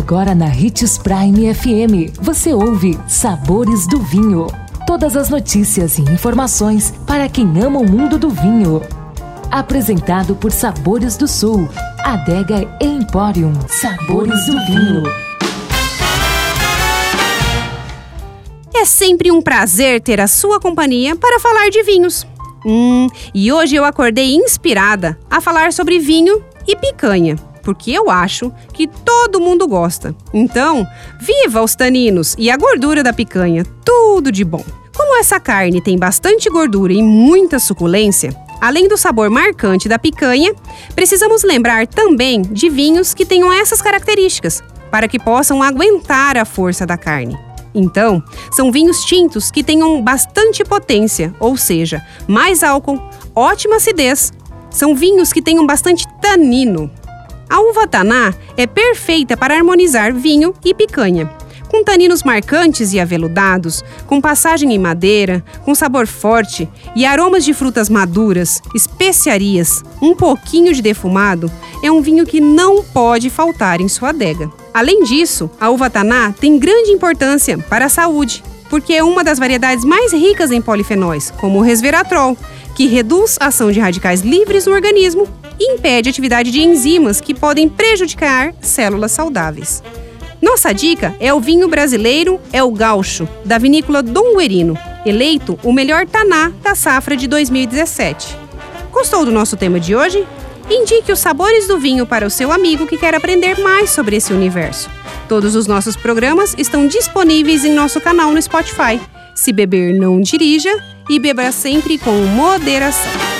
Agora na Ritz Prime FM, você ouve Sabores do Vinho. Todas as notícias e informações para quem ama o mundo do vinho. Apresentado por Sabores do Sul, Adega Emporium. Sabores do Vinho. É sempre um prazer ter a sua companhia para falar de vinhos. Hum, e hoje eu acordei inspirada a falar sobre vinho e picanha, porque eu acho que todo mundo gosta. Então, viva os taninos e a gordura da picanha, tudo de bom. Como essa carne tem bastante gordura e muita suculência, além do sabor marcante da picanha, precisamos lembrar também de vinhos que tenham essas características, para que possam aguentar a força da carne. Então, são vinhos tintos que tenham bastante potência, ou seja, mais álcool, ótima acidez. São vinhos que tenham bastante tanino. A uva taná é perfeita para harmonizar vinho e picanha. Com taninos marcantes e aveludados, com passagem em madeira, com sabor forte e aromas de frutas maduras, especiarias, um pouquinho de defumado, é um vinho que não pode faltar em sua adega. Além disso, a uva taná tem grande importância para a saúde, porque é uma das variedades mais ricas em polifenóis, como o resveratrol, que reduz a ação de radicais livres no organismo e impede a atividade de enzimas que podem prejudicar células saudáveis. Nossa dica é o vinho brasileiro É o Gaúcho, da vinícola Dom Guerino, eleito o melhor taná da safra de 2017. Gostou do nosso tema de hoje? Indique os sabores do vinho para o seu amigo que quer aprender mais sobre esse universo. Todos os nossos programas estão disponíveis em nosso canal no Spotify. Se beber, não dirija e beba sempre com moderação.